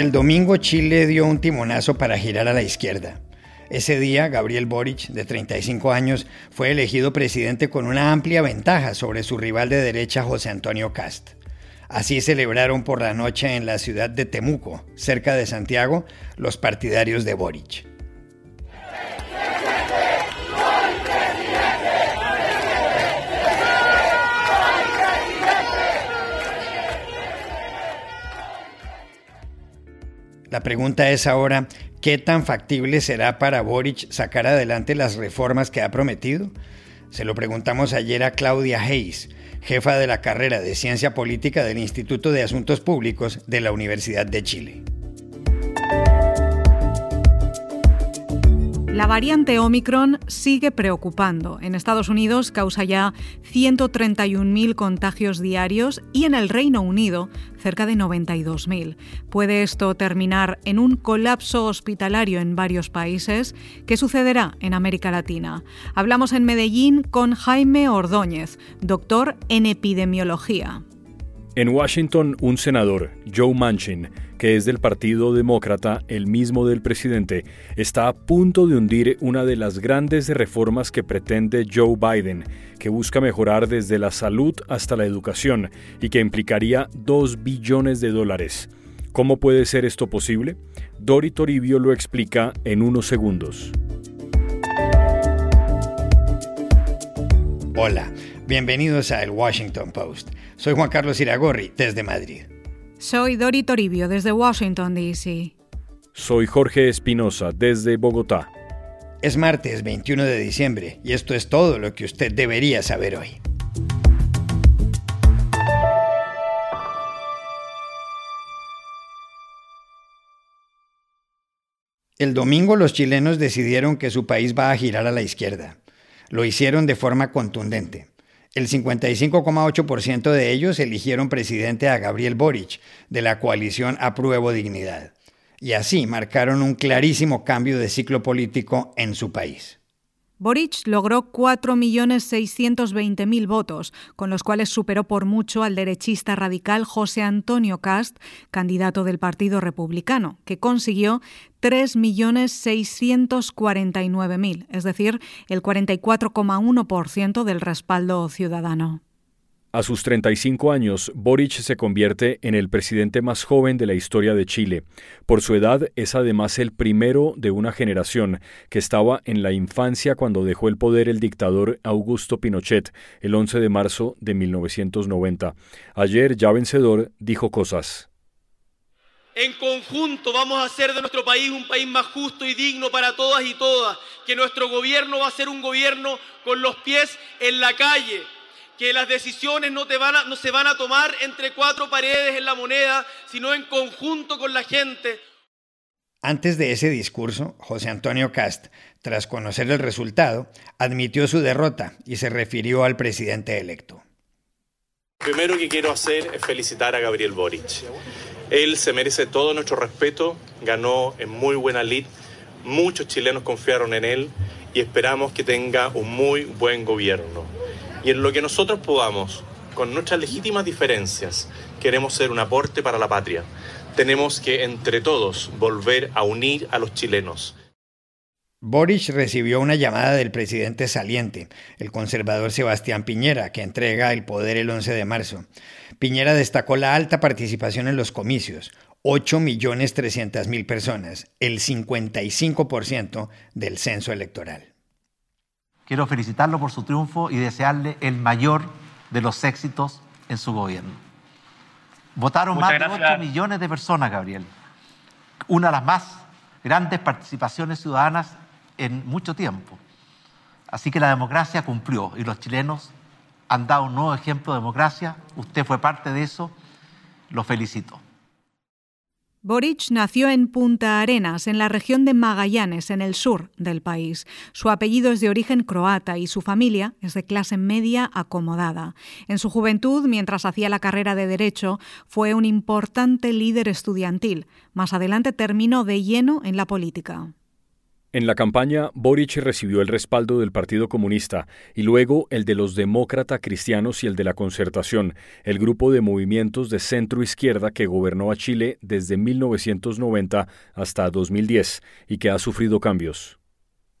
El domingo Chile dio un timonazo para girar a la izquierda. Ese día, Gabriel Boric, de 35 años, fue elegido presidente con una amplia ventaja sobre su rival de derecha José Antonio Cast. Así celebraron por la noche en la ciudad de Temuco, cerca de Santiago, los partidarios de Boric. La pregunta es ahora, ¿qué tan factible será para Boric sacar adelante las reformas que ha prometido? Se lo preguntamos ayer a Claudia Hayes, jefa de la carrera de Ciencia Política del Instituto de Asuntos Públicos de la Universidad de Chile. La variante Omicron sigue preocupando. En Estados Unidos causa ya 131.000 contagios diarios y en el Reino Unido cerca de 92.000. ¿Puede esto terminar en un colapso hospitalario en varios países? ¿Qué sucederá en América Latina? Hablamos en Medellín con Jaime Ordóñez, doctor en epidemiología. En Washington, un senador, Joe Manchin, que es del Partido Demócrata, el mismo del presidente, está a punto de hundir una de las grandes reformas que pretende Joe Biden, que busca mejorar desde la salud hasta la educación y que implicaría 2 billones de dólares. ¿Cómo puede ser esto posible? Dori Toribio lo explica en unos segundos. Hola, bienvenidos a El Washington Post. Soy Juan Carlos Iragorri, desde Madrid. Soy Dori Toribio, desde Washington, D.C. Soy Jorge Espinosa, desde Bogotá. Es martes 21 de diciembre y esto es todo lo que usted debería saber hoy. El domingo los chilenos decidieron que su país va a girar a la izquierda. Lo hicieron de forma contundente. El 55,8% de ellos eligieron presidente a Gabriel Boric, de la coalición Apruebo Dignidad, y así marcaron un clarísimo cambio de ciclo político en su país. Boric logró 4.620.000 votos, con los cuales superó por mucho al derechista radical José Antonio Cast, candidato del Partido Republicano, que consiguió 3.649.000, es decir, el 44,1% del respaldo ciudadano. A sus 35 años, Boric se convierte en el presidente más joven de la historia de Chile. Por su edad, es además el primero de una generación que estaba en la infancia cuando dejó el poder el dictador Augusto Pinochet el 11 de marzo de 1990. Ayer, ya vencedor, dijo cosas. En conjunto vamos a hacer de nuestro país un país más justo y digno para todas y todas, que nuestro gobierno va a ser un gobierno con los pies en la calle, que las decisiones no, te van no se van a tomar entre cuatro paredes en la moneda, sino en conjunto con la gente. Antes de ese discurso, José Antonio Cast, tras conocer el resultado, admitió su derrota y se refirió al presidente electo. Primero que quiero hacer es felicitar a Gabriel Boric. Él se merece todo nuestro respeto, ganó en muy buena lid, muchos chilenos confiaron en él y esperamos que tenga un muy buen gobierno y en lo que nosotros podamos, con nuestras legítimas diferencias, queremos ser un aporte para la patria. Tenemos que, entre todos, volver a unir a los chilenos. Boris recibió una llamada del presidente saliente, el conservador Sebastián Piñera, que entrega el poder el 11 de marzo. Piñera destacó la alta participación en los comicios, 8.300.000 personas, el 55% del censo electoral. Quiero felicitarlo por su triunfo y desearle el mayor de los éxitos en su gobierno. Votaron más de 8 millones de personas, Gabriel. Una de las más grandes participaciones ciudadanas en mucho tiempo. Así que la democracia cumplió y los chilenos han dado un nuevo ejemplo de democracia. Usted fue parte de eso. Lo felicito. Boric nació en Punta Arenas, en la región de Magallanes, en el sur del país. Su apellido es de origen croata y su familia es de clase media acomodada. En su juventud, mientras hacía la carrera de Derecho, fue un importante líder estudiantil. Más adelante terminó de lleno en la política. En la campaña, Boric recibió el respaldo del Partido Comunista y luego el de los demócrata cristianos y el de la Concertación, el grupo de movimientos de centro izquierda que gobernó a Chile desde 1990 hasta 2010 y que ha sufrido cambios.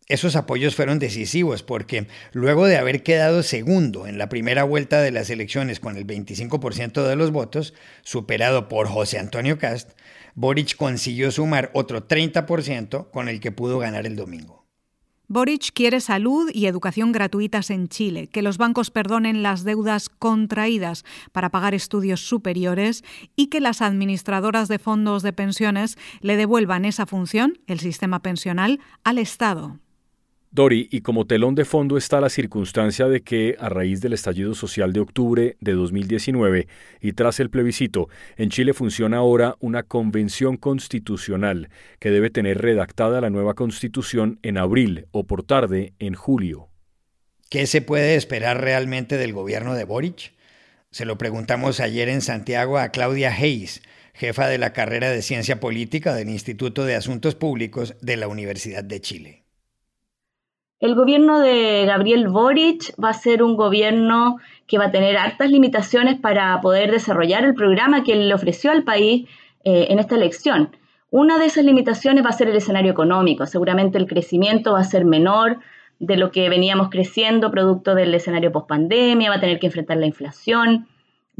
Esos apoyos fueron decisivos porque luego de haber quedado segundo en la primera vuelta de las elecciones con el 25% de los votos, superado por José Antonio Cast, Boric consiguió sumar otro 30% con el que pudo ganar el domingo. Boric quiere salud y educación gratuitas en Chile, que los bancos perdonen las deudas contraídas para pagar estudios superiores y que las administradoras de fondos de pensiones le devuelvan esa función, el sistema pensional, al Estado. Dori, y como telón de fondo está la circunstancia de que, a raíz del estallido social de octubre de 2019 y tras el plebiscito, en Chile funciona ahora una convención constitucional que debe tener redactada la nueva constitución en abril o por tarde en julio. ¿Qué se puede esperar realmente del gobierno de Boric? Se lo preguntamos ayer en Santiago a Claudia Hayes, jefa de la carrera de Ciencia Política del Instituto de Asuntos Públicos de la Universidad de Chile. El gobierno de Gabriel Boric va a ser un gobierno que va a tener hartas limitaciones para poder desarrollar el programa que le ofreció al país eh, en esta elección. Una de esas limitaciones va a ser el escenario económico. Seguramente el crecimiento va a ser menor de lo que veníamos creciendo producto del escenario pospandemia, va a tener que enfrentar la inflación,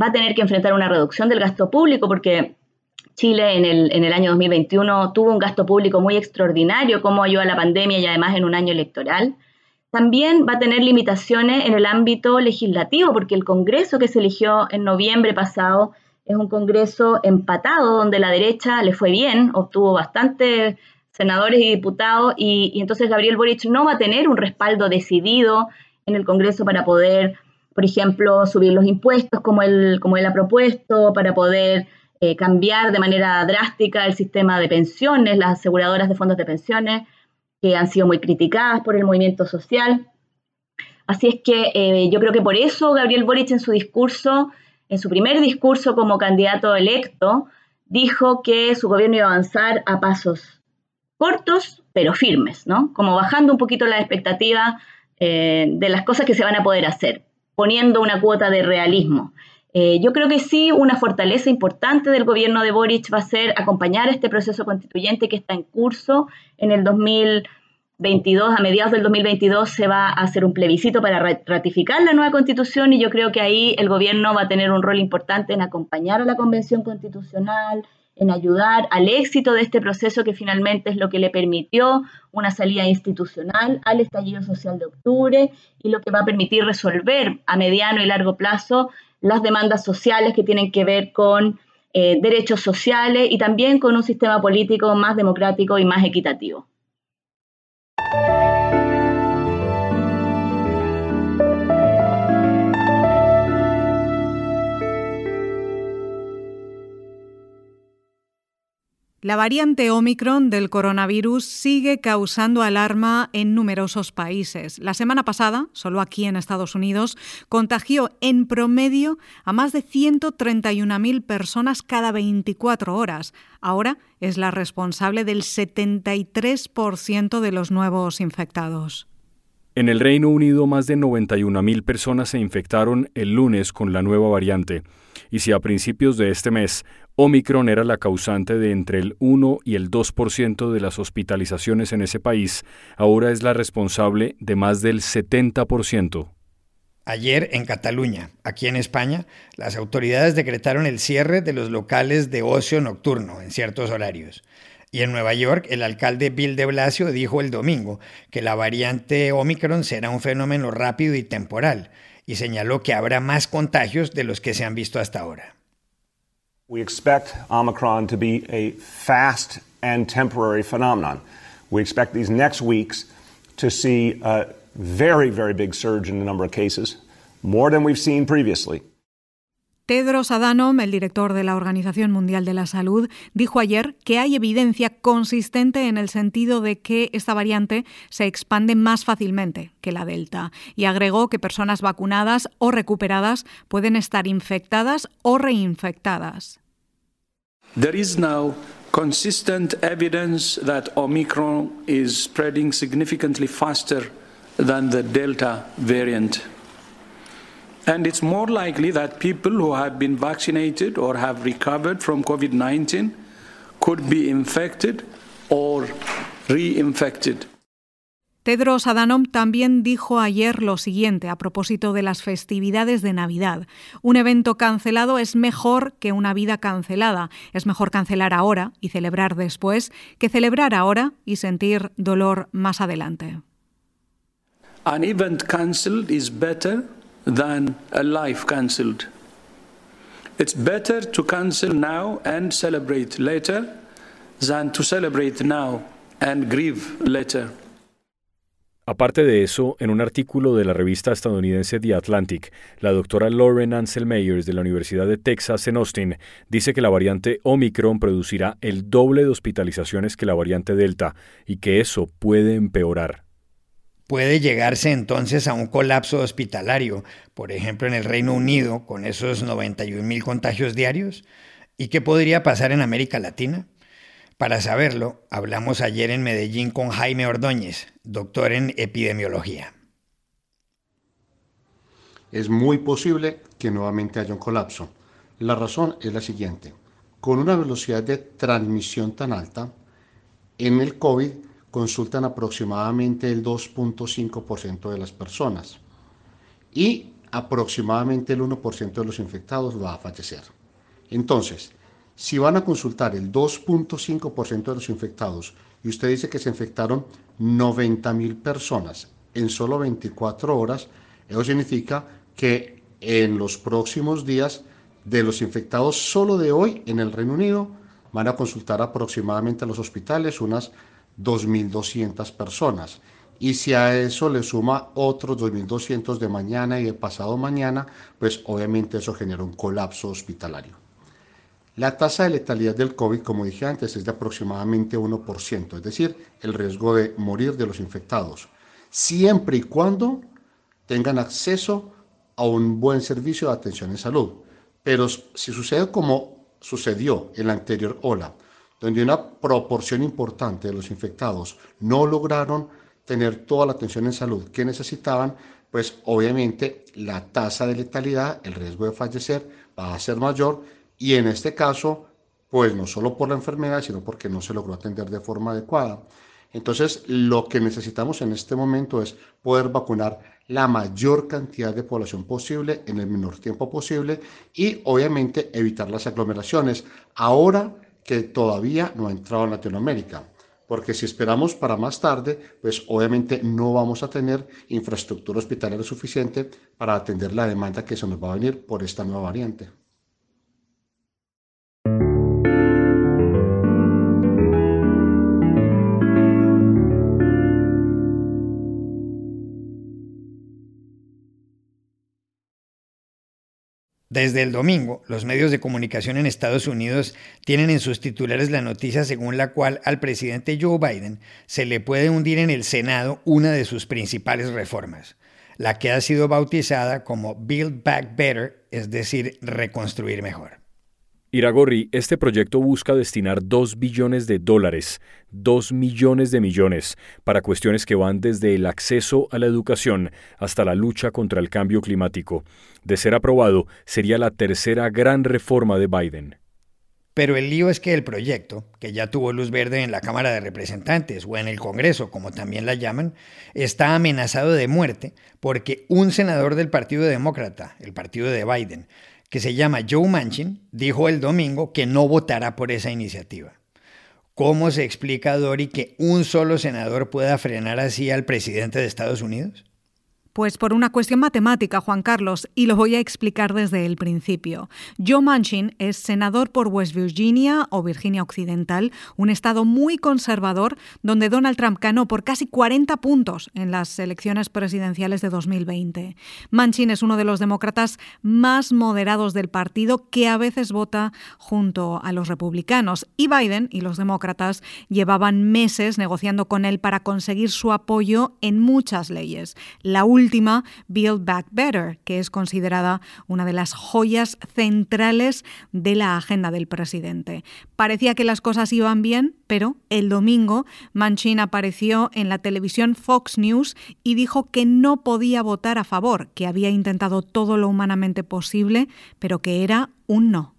va a tener que enfrentar una reducción del gasto público porque Chile en el, en el año 2021 tuvo un gasto público muy extraordinario, como ayudó a la pandemia y además en un año electoral. También va a tener limitaciones en el ámbito legislativo, porque el Congreso que se eligió en noviembre pasado es un Congreso empatado, donde la derecha le fue bien, obtuvo bastantes senadores y diputados, y, y entonces Gabriel Boric no va a tener un respaldo decidido en el Congreso para poder, por ejemplo, subir los impuestos como él, como él ha propuesto, para poder eh, cambiar de manera drástica el sistema de pensiones, las aseguradoras de fondos de pensiones, que han sido muy criticadas por el movimiento social. Así es que eh, yo creo que por eso Gabriel Boric en su discurso, en su primer discurso como candidato electo, dijo que su gobierno iba a avanzar a pasos cortos, pero firmes, ¿no? Como bajando un poquito la expectativa eh, de las cosas que se van a poder hacer, poniendo una cuota de realismo. Eh, yo creo que sí, una fortaleza importante del gobierno de Boric va a ser acompañar este proceso constituyente que está en curso. En el 2022, a mediados del 2022, se va a hacer un plebiscito para ratificar la nueva constitución y yo creo que ahí el gobierno va a tener un rol importante en acompañar a la convención constitucional, en ayudar al éxito de este proceso que finalmente es lo que le permitió una salida institucional al estallido social de octubre y lo que va a permitir resolver a mediano y largo plazo las demandas sociales que tienen que ver con eh, derechos sociales y también con un sistema político más democrático y más equitativo. La variante Omicron del coronavirus sigue causando alarma en numerosos países. La semana pasada, solo aquí en Estados Unidos, contagió en promedio a más de 131.000 personas cada 24 horas. Ahora es la responsable del 73% de los nuevos infectados. En el Reino Unido, más de 91.000 personas se infectaron el lunes con la nueva variante, y si a principios de este mes Omicron era la causante de entre el 1 y el 2% de las hospitalizaciones en ese país, ahora es la responsable de más del 70%. Ayer en Cataluña, aquí en España, las autoridades decretaron el cierre de los locales de ocio nocturno en ciertos horarios. Y en Nueva York, el alcalde Bill de Blasio dijo el domingo que la variante Omicron será un fenómeno rápido y temporal, y señaló que habrá más contagios de los que se han visto hasta ahora. We expect Omicron to be a fast and temporary phenomenon. We expect these next weeks to see a very, very big surge in the number of cases, more than we've seen previously. Tedros Adhanom, el director de la Organización Mundial de la Salud, dijo ayer que hay evidencia consistente en el sentido de que esta variante se expande más fácilmente que la Delta y agregó que personas vacunadas o recuperadas pueden estar infectadas o reinfectadas. There is now consistent evidence that Omicron is spreading significantly faster than the Delta variant. And it's more likely that people who have been vaccinated or have recovered from COVID 19 could be infected or reinfected. Tedros Adhanom también dijo ayer lo siguiente a propósito de las festividades de Navidad. Un evento cancelado es mejor que una vida cancelada. Es mejor cancelar ahora y celebrar después que celebrar ahora y sentir dolor más adelante. An event cancelled is better than a life cancelled. It's better to cancel now and celebrate later than to celebrate now and grieve later. Aparte de eso, en un artículo de la revista estadounidense The Atlantic, la doctora Lauren Ansel Meyers de la Universidad de Texas en Austin dice que la variante Omicron producirá el doble de hospitalizaciones que la variante Delta y que eso puede empeorar. Puede llegarse entonces a un colapso hospitalario, por ejemplo en el Reino Unido, con esos 91 mil contagios diarios. ¿Y qué podría pasar en América Latina? Para saberlo, hablamos ayer en Medellín con Jaime Ordóñez, doctor en epidemiología. Es muy posible que nuevamente haya un colapso. La razón es la siguiente. Con una velocidad de transmisión tan alta, en el COVID consultan aproximadamente el 2.5% de las personas y aproximadamente el 1% de los infectados va a fallecer. Entonces, si van a consultar el 2.5% de los infectados y usted dice que se infectaron 90.000 personas en solo 24 horas, eso significa que en los próximos días de los infectados solo de hoy en el Reino Unido van a consultar aproximadamente a los hospitales unas 2.200 personas. Y si a eso le suma otros 2.200 de mañana y de pasado mañana, pues obviamente eso genera un colapso hospitalario. La tasa de letalidad del COVID, como dije antes, es de aproximadamente 1%, es decir, el riesgo de morir de los infectados, siempre y cuando tengan acceso a un buen servicio de atención en salud. Pero si sucede como sucedió en la anterior ola, donde una proporción importante de los infectados no lograron tener toda la atención en salud que necesitaban, pues obviamente la tasa de letalidad, el riesgo de fallecer va a ser mayor y en este caso, pues no solo por la enfermedad, sino porque no se logró atender de forma adecuada. Entonces, lo que necesitamos en este momento es poder vacunar la mayor cantidad de población posible en el menor tiempo posible y obviamente evitar las aglomeraciones ahora que todavía no ha entrado en Latinoamérica. Porque si esperamos para más tarde, pues obviamente no vamos a tener infraestructura hospitalaria suficiente para atender la demanda que se nos va a venir por esta nueva variante. Desde el domingo, los medios de comunicación en Estados Unidos tienen en sus titulares la noticia según la cual al presidente Joe Biden se le puede hundir en el Senado una de sus principales reformas, la que ha sido bautizada como Build Back Better, es decir, reconstruir mejor. Iragorri, este proyecto busca destinar 2 billones de dólares, 2 millones de millones, para cuestiones que van desde el acceso a la educación hasta la lucha contra el cambio climático. De ser aprobado, sería la tercera gran reforma de Biden. Pero el lío es que el proyecto, que ya tuvo luz verde en la Cámara de Representantes o en el Congreso, como también la llaman, está amenazado de muerte porque un senador del Partido Demócrata, el partido de Biden, que se llama Joe Manchin, dijo el domingo que no votará por esa iniciativa. ¿Cómo se explica, Dori, que un solo senador pueda frenar así al presidente de Estados Unidos? Pues por una cuestión matemática, Juan Carlos, y lo voy a explicar desde el principio. Joe Manchin es senador por West Virginia o Virginia Occidental, un estado muy conservador donde Donald Trump ganó por casi 40 puntos en las elecciones presidenciales de 2020. Manchin es uno de los demócratas más moderados del partido que a veces vota junto a los republicanos y Biden y los demócratas llevaban meses negociando con él para conseguir su apoyo en muchas leyes. La última última, Build Back Better, que es considerada una de las joyas centrales de la agenda del presidente. Parecía que las cosas iban bien, pero el domingo Manchin apareció en la televisión Fox News y dijo que no podía votar a favor, que había intentado todo lo humanamente posible, pero que era un no.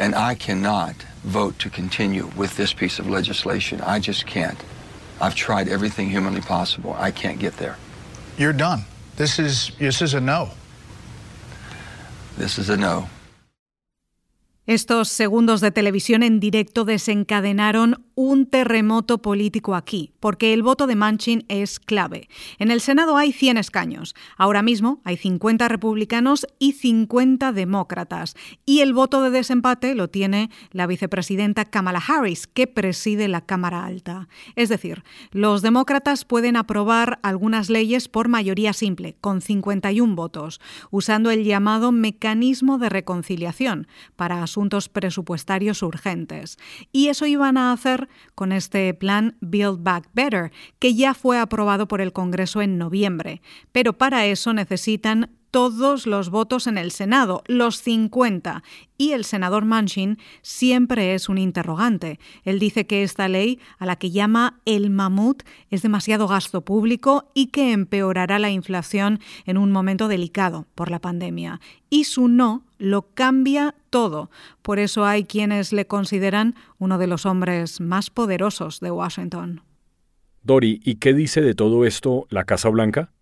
And I cannot vote to continue with this piece of legislation. I just can't. I've tried everything humanly possible. I can't get there. You're done. This is this is a no. This is a no. Estos segundos de televisión en directo desencadenaron un terremoto político aquí, porque el voto de Manchin es clave. En el Senado hay 100 escaños. Ahora mismo hay 50 republicanos y 50 demócratas. Y el voto de desempate lo tiene la vicepresidenta Kamala Harris, que preside la Cámara Alta. Es decir, los demócratas pueden aprobar algunas leyes por mayoría simple, con 51 votos, usando el llamado mecanismo de reconciliación para asuntos presupuestarios urgentes. Y eso iban a hacer con este plan Build Back Better, que ya fue aprobado por el Congreso en noviembre. Pero para eso necesitan todos los votos en el Senado, los 50, y el senador Manchin siempre es un interrogante. Él dice que esta ley, a la que llama el mamut, es demasiado gasto público y que empeorará la inflación en un momento delicado por la pandemia. Y su no lo cambia todo. Por eso hay quienes le consideran uno de los hombres más poderosos de Washington. Dori, ¿y qué dice de todo esto la Casa Blanca?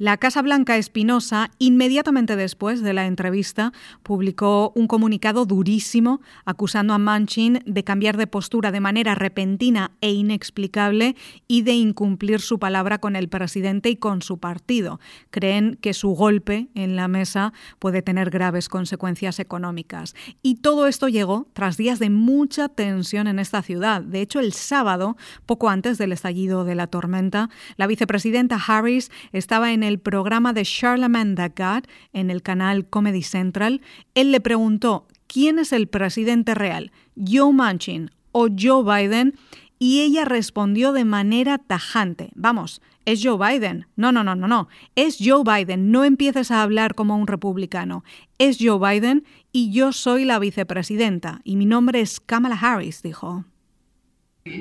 La Casa Blanca Espinosa, inmediatamente después de la entrevista, publicó un comunicado durísimo acusando a Manchin de cambiar de postura de manera repentina e inexplicable y de incumplir su palabra con el presidente y con su partido. Creen que su golpe en la mesa puede tener graves consecuencias económicas. Y todo esto llegó tras días de mucha tensión en esta ciudad. De hecho, el sábado, poco antes del estallido de la tormenta, la vicepresidenta Harris estaba en el el programa de Charlemagne the God en el canal Comedy Central, él le preguntó quién es el presidente real, Joe Manchin o Joe Biden, y ella respondió de manera tajante, vamos, es Joe Biden. No, no, no, no, no. Es Joe Biden. No empieces a hablar como un republicano. Es Joe Biden y yo soy la vicepresidenta y mi nombre es Kamala Harris, dijo.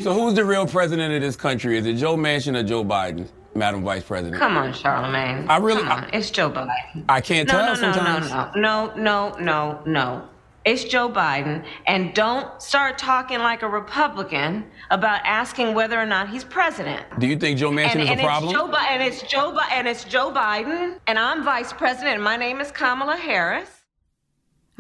So who's the real president of this country? Is it Joe Manchin or Joe Biden? Madam Vice President. Come on, Charlemagne. I really, Come on. it's Joe Biden. I can't no, tell no, no, sometimes. No, no, no, no, no. It's Joe Biden, and don't start talking like a Republican about asking whether or not he's president. Do you think Joe Manchin and, is and a problem? It's Joe and it's Joe and it's Joe Biden, and I'm vice president, and my name is Kamala Harris.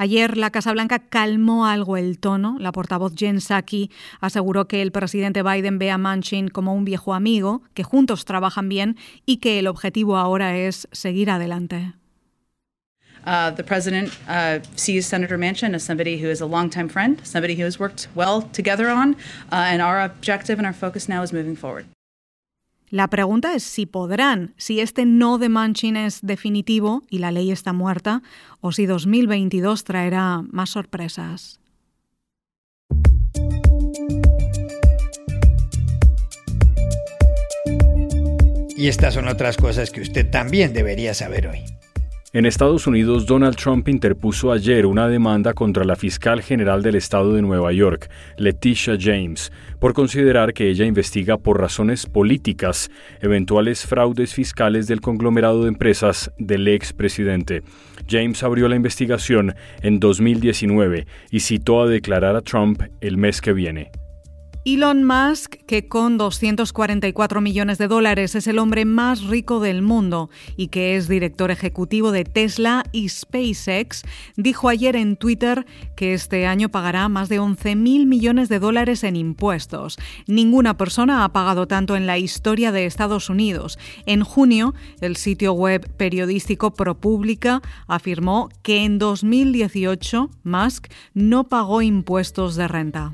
Ayer la Casa Blanca calmó algo el tono. La portavoz Jen Psaki aseguró que el presidente Biden ve a Manchin como un viejo amigo, que juntos trabajan bien y que el objetivo ahora es seguir adelante. Uh, the president uh, sees Senator Manchin as somebody who is a longtime friend, somebody who has worked well together on, uh, and our objective and our focus now is moving forward. La pregunta es si podrán, si este no de Manchin es definitivo y la ley está muerta, o si 2022 traerá más sorpresas. Y estas son otras cosas que usted también debería saber hoy. En Estados Unidos, Donald Trump interpuso ayer una demanda contra la fiscal general del estado de Nueva York, Leticia James, por considerar que ella investiga por razones políticas eventuales fraudes fiscales del conglomerado de empresas del expresidente. James abrió la investigación en 2019 y citó a declarar a Trump el mes que viene. Elon Musk, que con 244 millones de dólares es el hombre más rico del mundo y que es director ejecutivo de Tesla y SpaceX, dijo ayer en Twitter que este año pagará más de 11 mil millones de dólares en impuestos. Ninguna persona ha pagado tanto en la historia de Estados Unidos. En junio, el sitio web periodístico ProPublica afirmó que en 2018 Musk no pagó impuestos de renta.